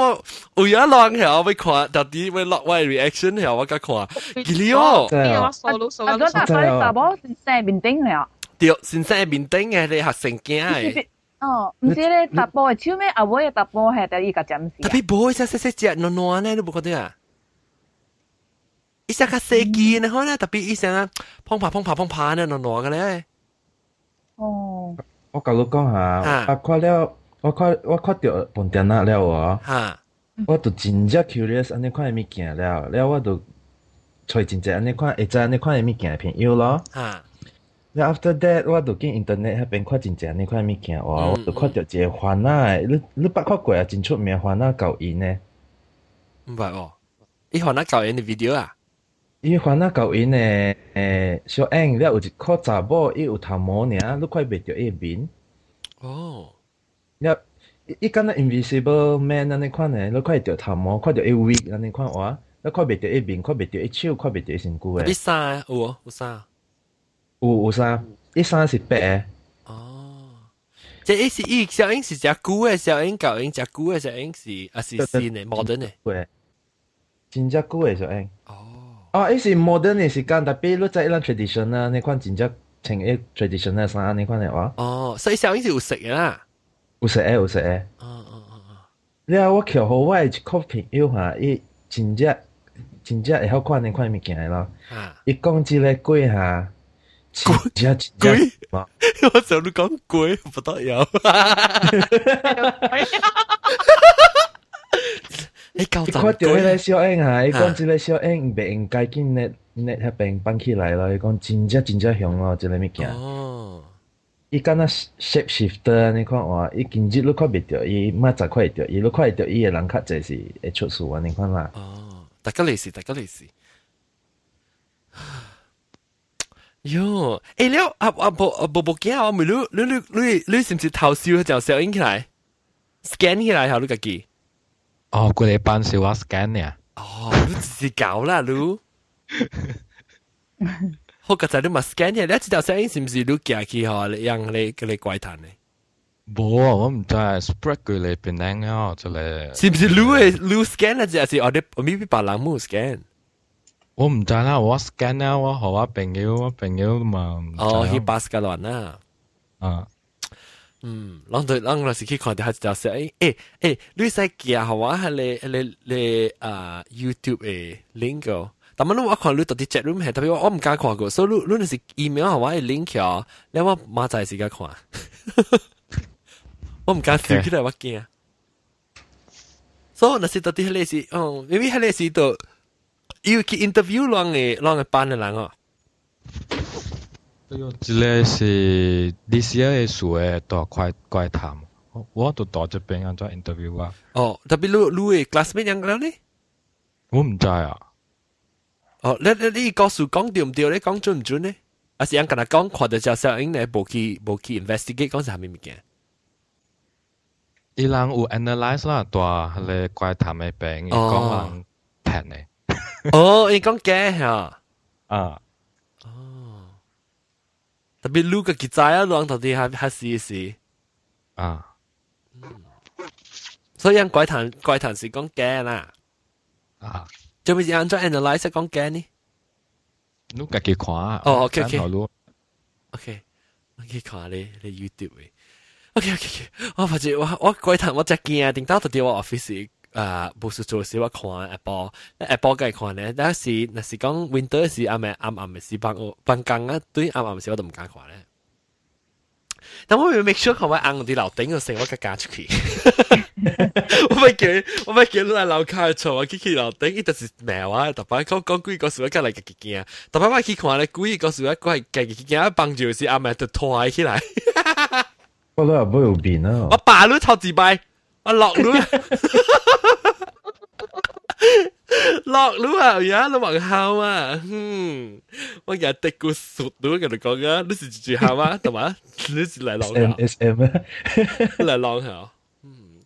我有一浪下我要看，到底要落我 reaction 下我甲看，吉利哦。我数到数到。啊，嗰大块查某先生面顶了。对，先生面顶嘅你学生惊嘅。哦，唔是咧，搭波嘅手尾阿妹嘅搭波系第一个暂时。特别波只细细只暖暖咧，你冇觉得啊？ 一下个射击，然后呢，特别一声啊，砰啪砰啪砰啪的，暖暖的嘞。哦，我跟你讲哈，啊，看了，我看我看到本电脑了哦。哈，我都真正 curious，安尼看伊物件了，了我都揣真正安尼看，会知安尼看伊物件朋友咯。哈，那 after that，我都去印度尼那边看真正安尼看物件哦，我都看到一个华纳，你你捌看过啊？真出名华纳搞音呢？唔系哦，伊华纳搞音的 video 啊？伊华纳教员诶诶小英，了有一个查某，伊有头毛尔，你看袂着伊面。哦。了，伊敢若 invisible man 安尼款诶，你看着头毛，看着伊 wig 安尼款哇，你看袂着伊面，看袂着伊手，看袂着伊身躯诶。你衫有哦，有衫。有有衫，一衫是白嘅。哦，即系是伊小英是只古嘅小英，旧英只古嘅小英是啊是新嘅 modern 嘅。对，真只古嘅小英。哦。 哦，伊是 modern 嘅時間，特別你在一咱 tradition 啊，你款真正穿一 tradition 嘅衫，你款嚟話。哦，所以小英是有食嘅啦。有食嘅，有食嘅。哦哦哦哦。你啊，我橋好我一個朋友嚇，伊真正真正會曉看呢款物件咯。啊。伊講即個鬼嚇。鬼鬼，我走路講鬼不得有。你够胆？看到迄个小英啊，伊讲即个小英袂应该紧net net 迄边搬起来咯。伊讲真正真正凶咯，即个物件。哦。伊敢若 shape shifter，你看哇，伊今日你看袂着，伊明仔看会着，伊你看会着，伊个人较济是会出事啊，你看啦。哦，大家利是，大家利是。哟，诶了啊啊无啊无无惊我咪你你你你你是唔是头笑就小影起来，scan 起来后你家己？ 哦，佢哋班小话 scan 呀？哦，你自己搞啦你。好个仔你咪 scan 嘅，你一条小影是唔是你夹起嗬？你让你佢你怪谈咧？冇啊，我唔知 spread 佢哋变靓啊，就嚟。是唔是你系你 scan 啊？还是我哋我咪把人冇 scan？我唔知啦，我 scan 啦，我和我朋友，我朋友嘛。哦，去巴斯格兰啦。啊， 嗯，啷对啷嗰时去看到系就说，诶诶诶，你使寄下我系你你你啊 YouTube 嘅 link 个，但系我看你到底 chat room 系特别我唔敢看过，所以你你是 email 下我嘅 link 啊，你我马仔时间看，我唔敢跳起来我惊。所以那是到底系你是，哦，maybe 系你是到。要去 interview 啷嘅啷嘅班嘅人哦。 哎呦，这个是历史嘅数嘅大怪怪谈，我都到这边安怎 interview 啊？哦，特别你你嘅 classmate 样嘅咧？我唔知啊。哦，你你你告诉讲对唔对咧？讲准唔准咧？还是人跟他讲看到就小英咧，无去无去 investigate 讲系咩物件？伊人有 analyze 啦，大迄个怪谈嘅病，讲人骗嘅。哦，你讲假吓？啊，哦， 特别录个记载啊，浪到底系系试试啊，所以人怪谈怪谈是讲假啦。 啊，做咩事安怎 analyze 讲嘅呢？你家己看啊。哦，OK OK，OK，我去看你你 YouTube 嘅。OK OK OK，我发觉我我嗰阵我只惊啊，定到到啲我 office 啊，無事做時我看 Apple，Apple 梗係看咧，但是那是講 Windows 時暗暗暗暗嘅時辦辦公啊，對暗暗嘅時我都唔敢看咧。但我要 make sure 佢話硬啲樓頂個成我嘅加出去。我咪叫我咪叫你嚟樓下坐，我去去樓頂，呢度是咩話？特別講講幾個數一隔嚟嘅驚，特別我去看咧，幾個數一個係嘅驚，幫住是阿妹就拖起來。我都又冇有變啊！我爸都臭自拜，我落路。落路啊！而家都学校啊，嗯，我日的个熟都跟你讲啊，你是住校啊，同埋你是嚟浪校 S M 啊，嚟浪校，嗯，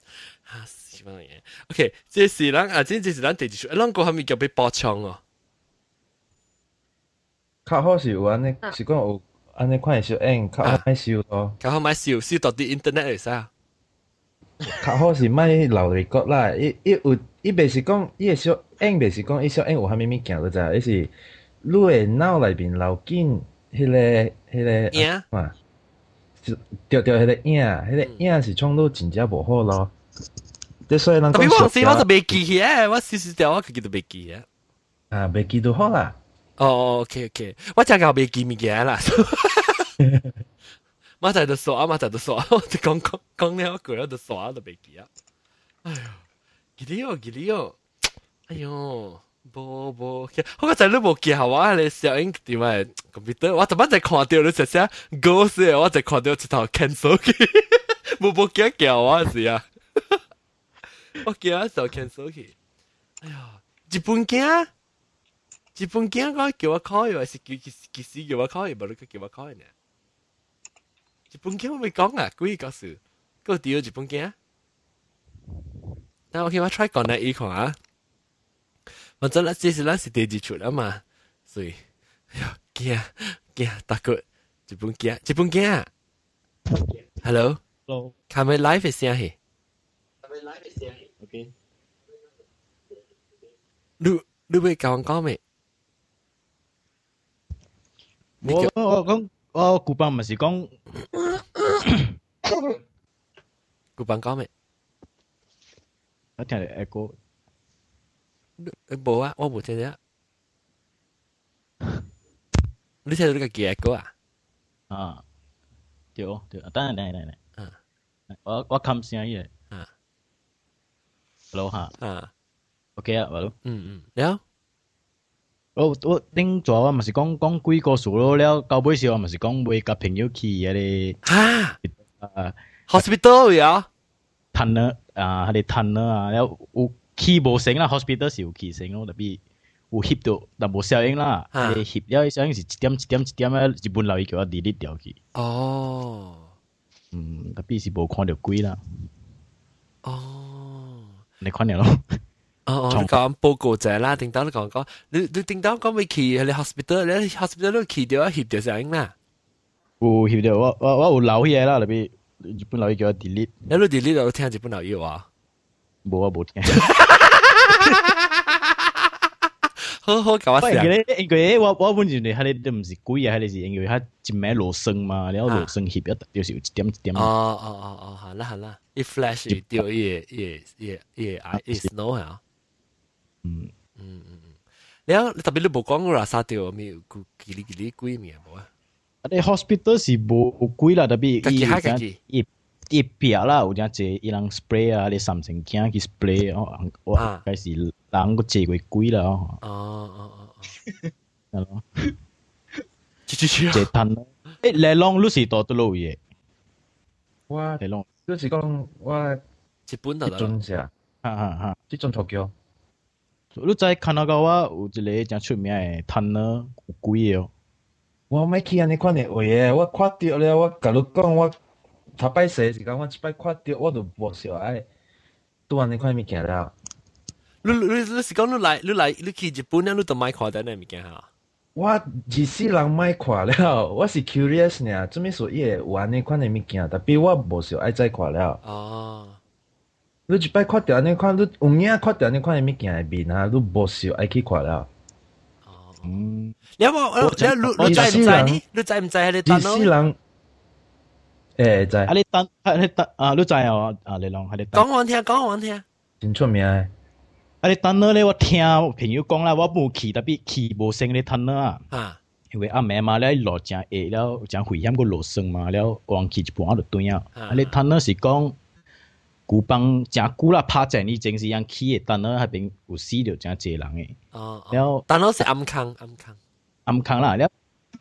吓死乜嘢？OK，这是咱啊，这这是咱第二出，咱个系咪叫俾爆枪哦？较好是有安尼，是讲有安尼款小影，较好买烧咯，较好买烧，烧到啲 internet 嚟噻。 較好是買留伫国啦，伊伊有。伊袂是讲，伊個小影袂是讲，伊小影有蝦米物件你知？伊是你诶脑内面留紧迄个迄个影嘛，着着迄个影，迄个影是创到真正无好咯。即所以人講，特別我死我就袂记起誒，我死死掉我自己都袂记啊。啊，袂记都好啦。哦，OK OK，我真够袂记物件啦。我在这耍，我在这耍，我这 刚刚刚过了，这耍都没记啊。哎呦，给力哦，给力哦！哎呦，不不，我刚才你没记好啊，你声音定位搞不对。我昨晚在看到你，说啥狗屎？我在看到一套 cancel 去，哈哈哈哈哈，不不加加，我是呀，我加一头 cancel 去。哎呀，一本经，一本经，我叫我开一还是叫叫叫我开的？不，如该叫我一呢？日本惊我未讲啊，故意告诉，个屌日本惊。那 OK，我 try 讲呢一看啊，反正啦，这是咱是第二出啊嘛，所以，哎呀，惊惊，大哥，日本惊，日本惊，Hello，Hello，卡咪 live 嘅声系，卡咪 live 嘅声系，OK，你你会讲讲咩？我我讲 我古邦咪是讲，古邦讲咩？我听你 echo，冇啊，我冇听到。你听到呢个叫 echo 啊？啊，对对，等下等下等下，啊，我我冚声嘢，啊，hello 哈，啊，OK 啊，hello，嗯嗯，了。 我我顶早我咪是講講幾個數咯，了到尾时我咪是講會甲朋友去嗰啲，啊，啊，hospital 呀，談啊。啊，佢哋褪啦啊，了有起無成啦，hospital 是有起成咯，特别有翕到，但無效應啦，誒翕了效應是一点一点一点啊，日本留意叫我 delete 掉去。哦，嗯，特別是無看到鬼啦。哦，你看了咯。哦，你講報告者啦，叮當你講講，你你叮當講未去你 hospital，你 hospital 都去掉翕掉效應啦。有翕掉，我我我有留嘢啦，特別。日本佬語叫我 delete，你都 delete 就聽日本佬語話，冇啊冇聽。好好搞笑。因為因為我我本來你係你都唔是鬼啊，係你是因為佢一名羅生嘛，然後羅生翕一就是一點一點。哦哦哦哦，好啦好啦，一 flash 一掉一一一一 I 一 snow 啊。嗯嗯嗯嗯，然后特别你冇讲过啦，沙掉咪有咕叽哩叽哩鬼面冇啊？你 hospital 是无贵啦，特别伊伊伊壁啦，有阵借伊人 spray 啊，你三成惊去 spray 哦，我开始人个借过贵啦哦。哦哦哦哦，系咯，借借借吞咯。诶，你浪你是多多路嘢？我你浪，你是讲我日本度啦。阵时啊，哈哈哈，即阵东京。 你在加拿大有一个真出名嘅吞咯，有貴哦。我咪去安尼款的位誒，我看到了，我甲你讲，我頭擺洗時間，我一摆看到，我就无想爱拄安尼款物件了。你你你是讲你来你来你去日本，你都买看的那物件哈？我二世人买看了，我是 curious 呢，做咩說伊會有安尼款嘅物件，特别我无想爱再看了。哦，你一摆看到你看，你有影看到你看，物件诶面啊，你无笑爱去看了。哦，嗯，你要不，你你在唔在？你你在唔在？你等咯。人，诶，在。啊，你等，啊，你等啊，你在哦，啊，你龙，啊，你等。讲我听，讲我听。真出名诶！啊，你等咯咧，我听朋友讲啦，我无去，特别去无声咧，等咯啊。啊。因为阿妹嘛咧落正下了，正危险个落生嘛了，忘记一半就断啊。啊，你等咯是讲。古邦加古啦帕在你真是样企诶，但那那边有死掉真济人诶。哦，然后但那是安康，安康，安康啦。了，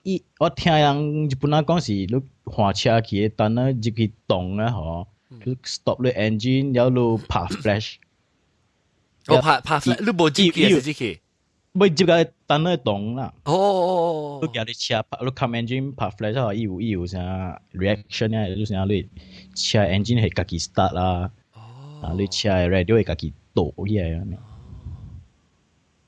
一我听人日本人讲是，你换车去，但那入去动啊吼，就 stop 你 engine，然后路拍 flash。我拍拍 flash，你无接去，接去，没接个。但系动啦。哦哦哦。你叫你车拍，你 come engine 拍 flash，嗬，伊有伊有啥 reaction 啊，你啥你。车 engine 系家己 start 啦，啊，你车 radio 系家己倒起来啊。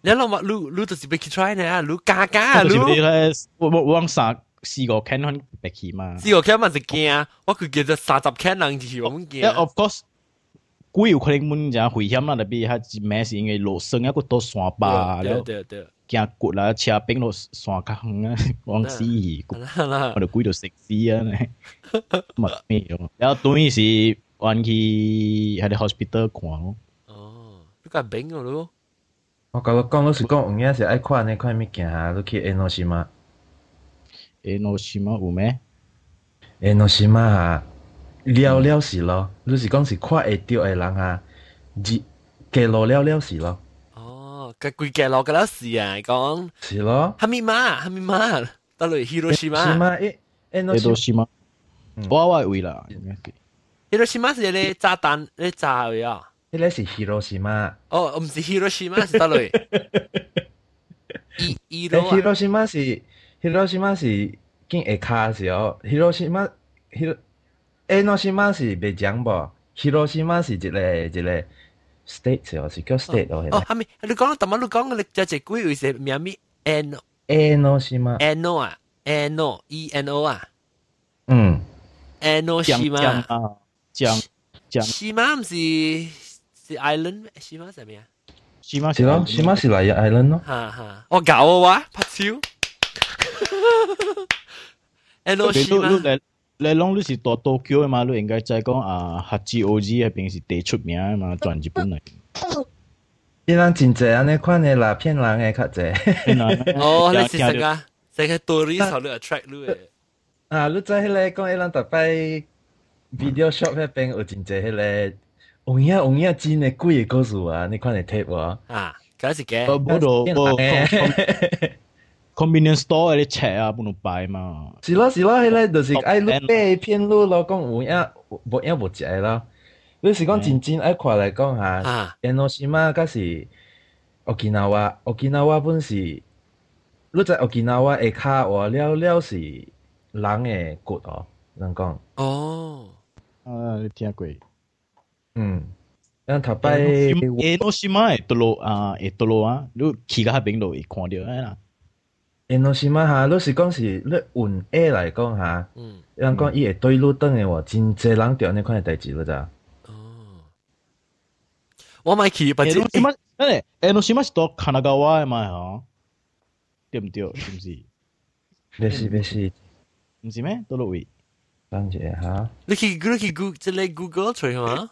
你谂下，你你就是要去 try 呢？你加加你。你咧，我我往三四个 can 可别去嘛？四个 can 嘛是惊，我佢记得三十 can 人就我们惊。Of course，古有可能门就危险啦，特别系咩是因为路上一个多山坝，对对对。 行骨啦，車冰落山較遠啊，往死去，我就鬼到食死啊！乜咩樣？然後對是揾去喺啲 hospital 看咯。哦，你咁冰個咯？我甲你講，老實講，有影是愛看呢款物件啊，你去江ノ島。江ノ島有咩？江ノ島啊，了了是咯，你是講是看會到嘅人啊，日記錄了了是咯。 個規格落噶啦是啊，讲是咯，哈密馬哈密馬，到嚟 Hiroshima。誒誒，Hiroshima，我我會啦。Hiroshima 是你炸彈，你炸嘅啊？呢個是 Hiroshima。哦，唔是 Hiroshima 是到嚟。Hiroshima 是 Hiroshima 是見下卡時候，Hiroshima Hiro Enoshima 是北江噃，Hiroshima 是一个一个。state 哦，是叫 state 哦，哦，系咪？你讲特晚你讲嘅，你就系鬼会是咩咩 N N 是吗？N 啊，N E N O 啊，嗯，N 是吗？啊，江江是吗？唔是是 island 是吗？系咩啊？是吗？是咯，是吗？是嚟 island 咯。哈哈，我搞嘅话拍照，N 是吗？ 你講你是到東京嘅嘛？你應該就係講啊，黑字 O.G. 入邊是第出名嘅嘛，全日本嚟。伊人真濟安尼款嘅啦，騙人嘅較濟。哦，你是成個成個多啲頭你 attract 你嘅。啊，你在迄個講迄人特擺 video shop 迄边有真濟迄个，有影有影真嘅貴嘅故事啊！你看嚟睇喎。啊，嗰 是嘅。冇到冇。Convenience store 啲尺啊，本度擺嘛。是咯是咯，迄個就是愛你買騙路咯，講有影無影無食咯。你是講真正愛看來講哈，江ノ島甲是沖縄，沖縄本是，你在沖縄下骹話了了是人嘅骨哦，人講。哦，啊，你聽過？嗯。咱頭擺。江ノ島誒，多羅啊，誒多羅啊，你去到迄邊度會看到誒啦。誒，諾西瑪哈，老實講是你運 A 来讲哈，嗯，人講伊會對路燈嘅喎，真濟人着安尼款嘅代志咯咋？哦，我咪去，不知。誒，諾西瑪，誒，誒，諾西瑪是到加拿大嘅嘛？嗬，對唔對？是唔是？別是別是，唔是咩？到落位。等者哈。你去你去 Google 即係 Google 除嘛？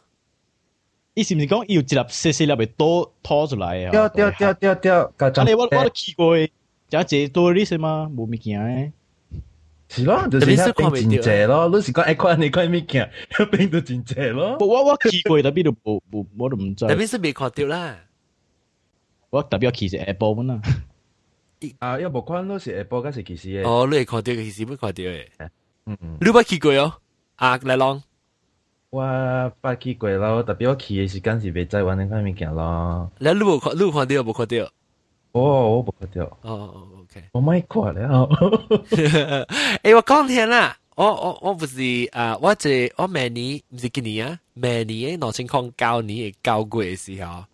伊是唔是講要一粒細細粒嘅多拖出來啊？掉掉掉掉掉，家陣。你我我都去過。假借多啲先嘛，冇物件誒。是咯，就是遐邊真濟咯。你是講愛看你看物件，遐邊都真濟咯。我我去過，特別都冇冇，我都唔知。特別是未看到啦。我特別去是 Apple 本啦。啊，要無看都是 Apple，嗰是其實誒。哦，你係看到其實冇看到诶。嗯嗯。你捌去過哦？啊，来浪。我捌去過咯，特別我去嘅時間是未在玩呢款物件咯。你你冇看，你有看到冇看到？哦，我冇看到。哦，OK。我咪看了。诶，我讲听啦，我我我不是啊，我这我明年唔是今年啊，明年两千零九年嘅九月嘅时候，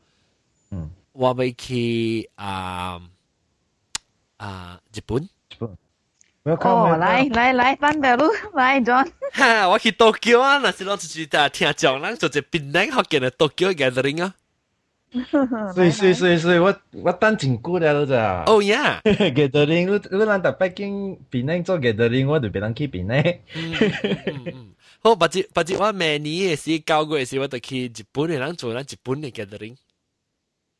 嗯，我咪去啊啊日本，日本， 哦，来来来，翻条路，来 John。哈，我去东京啊，那是攞出去打听讲，咱做只槟榔学见嘅东京 gathering 啊。 所以所以所以所以我我等真久了，都咋？Oh yeah。gathering，你你咱搭北京檳榔做 gathering，我就别人去檳榔。好，或者或者我明年嘅時九月時，我就去日本的人做咱日本的 gathering。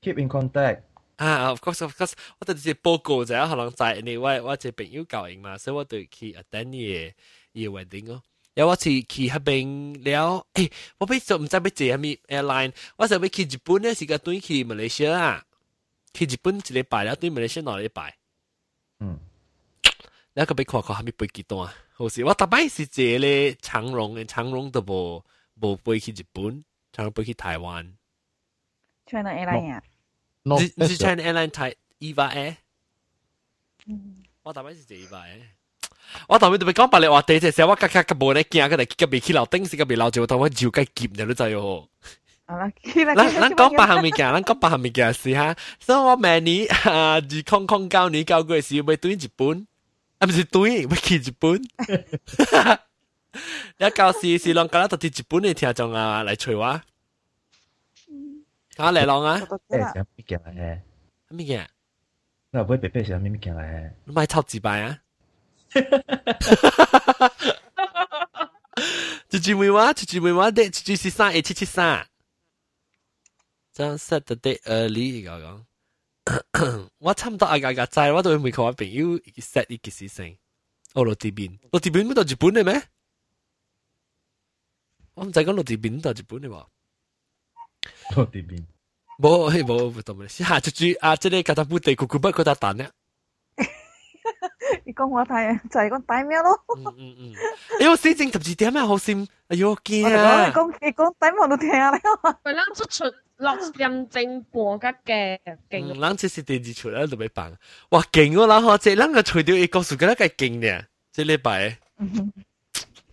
Keep in contact。啊，of course of course，我哋是报告就可能在你我我这朋友教應嘛，所以我就去 attend 嘅嘅 wedding 咯。有我是去那邊了，誒、欸，我俾做唔知俾坐咩 airline，我就俾去日本咧，是個短期馬來西亞啊，去日本一禮拜了，對馬來西亞兩禮拜，嗯，你個俾看看，係咪飛機單？好似我大擺是坐咧長榮嘅，長榮都無無飛去日本，長榮飛去台灣，China Airline 啊，唔是 China Airline 台 EVA 誒，我大擺是坐 EVA 誒。我头尾特别讲白你话地只时候，我格格个无咧惊，佢哋个未起楼顶时个未楼住，头我照计剑就都制哦。咱咱讲八项物件，咱讲八项物件是哈，所以我明年啊二空空九年九个时要对日本，啊唔是对，要去日本。你旧时是啷个到啲日本嘅听众啊嚟随我，啊嚟啷啊？诶，咩件嚟？咩件？我唔会白白是咩件嚟？你买臭字牌啊？ 住住梅話，住住梅話的，住住是三一七七三。將 set the date early 講講，我差唔多嗌嗌嗌仔，我都會每個我朋友 set 呢件事情。哦，落地邊，落地邊唔到日本嘅咩？我唔知講落地邊到日本嘅喎。落地邊，冇，係冇唔同嘅。下住住啊，即係嗰笪本地咕咕不嗰笪蛋咧。你讲我睇就系讲睇咩咯？嗯嗯嗯，哎呦，四正十二点咩好先？哎呦惊啊！你讲你讲睇我都听啦。佢谂出出六点正半格嘅劲。嗯，谂即是电视出嚟都未办。哇劲喎，谂下即系谂个除掉一个数嘅咧，梗系劲嘅。即礼拜。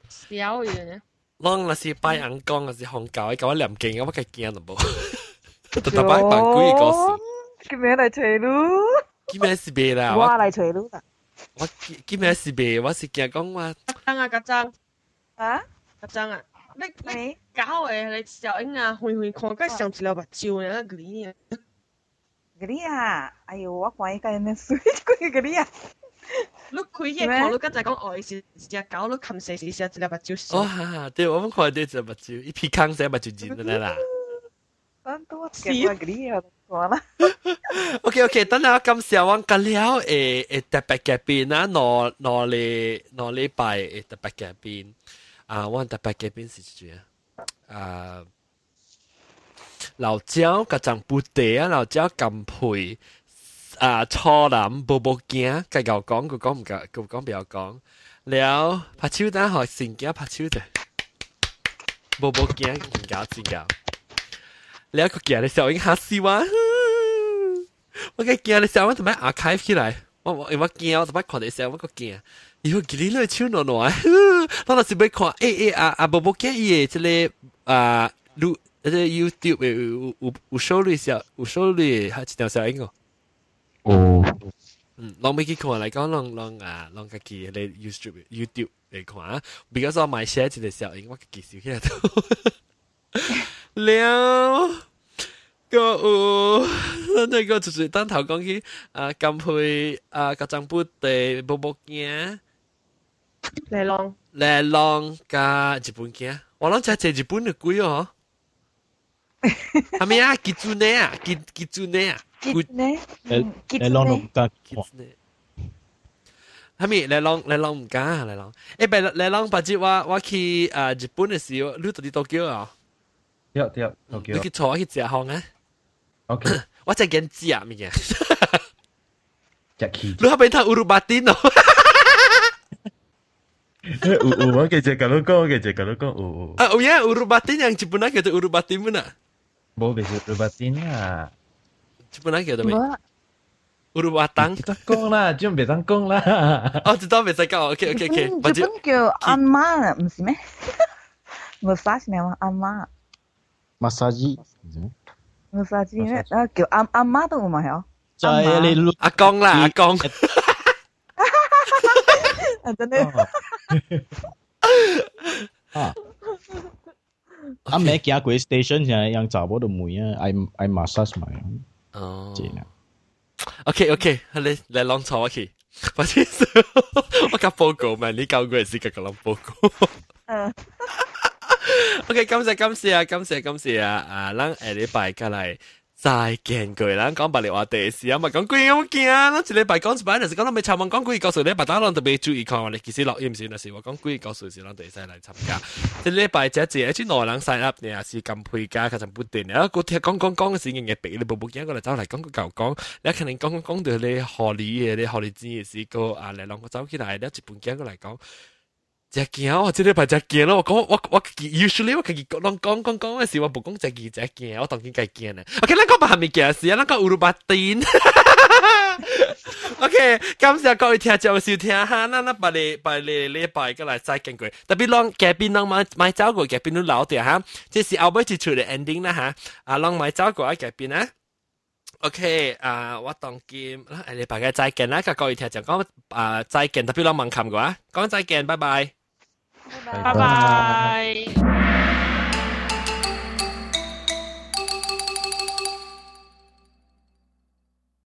小嘢。谂那是拜眼光，那是红教，搞我念劲，我梗系惊都冇。特特摆办鬼个事。叫咩嚟吹噜？ 叫咩事别啦？我嚟吹噜啦。我叫咩事呗？我是惊讲话。张啊，格张。啊？格张啊！你你搞诶，你小英啊，会会看个上一条目睭呢个呢？嗰啲啊，哎呦，我看伊个人水嗰嗰啲啊。你开嘢看，你刚才讲爱是只狗，你冚死死死一条目睭。哦，哈哈，对，我们看到这目睭，一皮康仔目睭尖的啦。当多嘅嗰啲啊。我啦。 OK OK，等下今时我讲了诶诶特别嘅边啊，攞攞嚟攞礼拜诶特别嘅边啊，我特别嘅边是住啊，老椒个张布袋啊，老椒咁配啊，初林步步惊，计够讲佢讲唔够，佢讲不要讲，了拍手单学成家拍手的，步步惊唔够唔够。你一个惊你小英吓死我！ 我嘅惊你小英做咩 archive 起来？我我我惊我做咩看你小我个惊？以后见你咧超暖暖，我那时要看诶诶啊啊宝宝惊伊嘅即个啊录即个 YouTube 有有有收录小有收录系一条小英哦。哦。嗯，拢未去看嚟讲，拢拢啊，拢家己嚟 YouTube YouTube 嚟看啊。because 我买写一个小英，我家己收起来都。了 个有，那个就是当头讲起啊，金配啊，个张布地步步镜，嚟浪嚟浪加日本镜，我谂就系日本嘅贵哦。系咪啊？吉住呢啊？吉吉住呢啊？吉呢？嚟浪都唔得。系咪嚟浪嚟浪唔加嚟浪？诶，别嚟浪，或者我我去啊日本嘅时候，你到底多久啊？对对，OK。你去坐去食行啊 ？OK。我真惊知啊，物件。食气。你系咪睇乌鲁巴丁咯？有有，我记住咁样讲，记住咁样讲，有有。啊，有呀，乌鲁巴丁yang Jepun nak kata 乌鲁巴丁mana？冇，别是乌鲁巴丁啊。 Jepun nak kata apa？乌鲁巴当。得讲啦，仲别当讲啦。哦，知道别再讲，OK OK OK。日本叫阿妈，唔系咩？massage 呢嘛，阿妈。massage マッサージね。啊，叫阿阿媽都唔係哦。就係你阿公啦，阿公。 真的。啊！啊，咩行過 station 就係用查某度梅啊，愛愛 massage 埋。哦。正啊。OK OK，你你啷錯我去？不好意思，我夾報告嘛，你教過係個啷報告。嗯。 OK，感謝感謝啊，感謝感謝啊！啊，咱下禮拜過來。再见佢啦，讲白話話第時啊，咪講句咁见啊，咱一禮拜讲一擺，就是講到未參問講句告訴你，白打浪特別注意看，你其實錄音時那時我講句告訴是讓第時來參加。即禮拜只只，即內人 sign up 你也是咁配價，其實不斷。然後個聽講講講嘅時嘅嘢，你步步驚過嚟走嚟講個舊講，你肯定講講到你合理嘅，你合理知嘅時個啊嚟兩個走起來，你一半驚過嚟講。只件我即系排只件咯，我讲我我 usually 我自己讲讲讲讲嘅时，我唔讲只件只件，我当然计件咧。OK，咱讲下面件事，咱讲乌鲁巴丁。OK，感谢各位听众收听哈，咱咱把你把你礼拜过来再见过，特别让嘉宾让买买走过嘉宾都老啲哈，这是后尾一出嘅 ending 啦哈，啊让买走过啊嘉宾啊。 OK，啊，我当见啦，诶，你大家再见啦，各位听众讲啊再见，特别让问琴嘅话，讲再见，拜拜。拜拜。